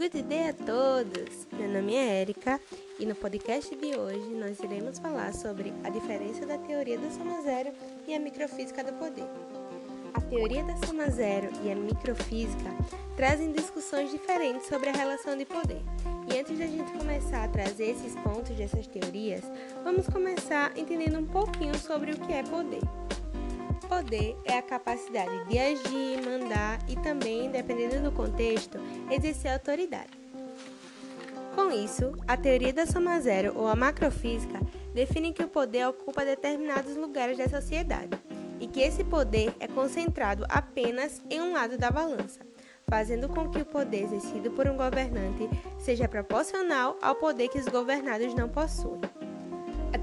Good day a todos! Meu nome é Erika e no podcast de hoje nós iremos falar sobre a diferença da teoria da soma zero e a microfísica do poder. A teoria da soma zero e a microfísica trazem discussões diferentes sobre a relação de poder. E antes da gente começar a trazer esses pontos dessas teorias, vamos começar entendendo um pouquinho sobre o que é poder. Poder é a capacidade de agir, mandar e também, dependendo do contexto, exercer autoridade. Com isso, a teoria da soma zero ou a macrofísica define que o poder ocupa determinados lugares da sociedade e que esse poder é concentrado apenas em um lado da balança, fazendo com que o poder exercido por um governante seja proporcional ao poder que os governados não possuem.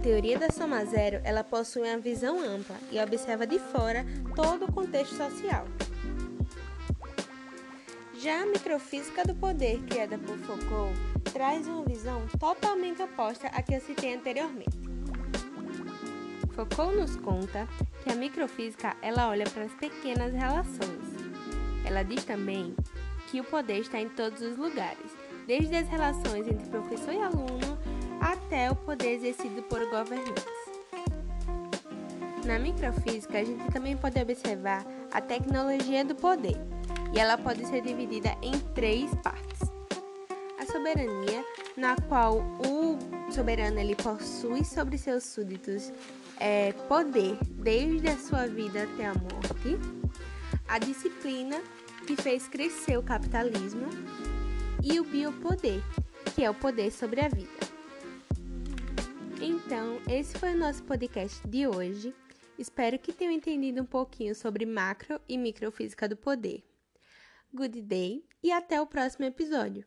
Teoria da soma zero, ela possui uma visão ampla e observa de fora todo o contexto social. Já a microfísica do poder, criada por Foucault, traz uma visão totalmente oposta à que eu citei anteriormente. Foucault nos conta que a microfísica ela olha para as pequenas relações. Ela diz também que o poder está em todos os lugares, desde as relações entre professor e aluno até o poder exercido por governantes. Na microfísica, a gente também pode observar a tecnologia do poder, e ela pode ser dividida em três partes. A soberania, na qual o soberano ele possui sobre seus súditos é, poder desde a sua vida até a morte. A disciplina, que fez crescer o capitalismo. E o biopoder, que é o poder sobre a vida. Então, esse foi o nosso podcast de hoje. Espero que tenham entendido um pouquinho sobre macro e microfísica do poder. Good day e até o próximo episódio.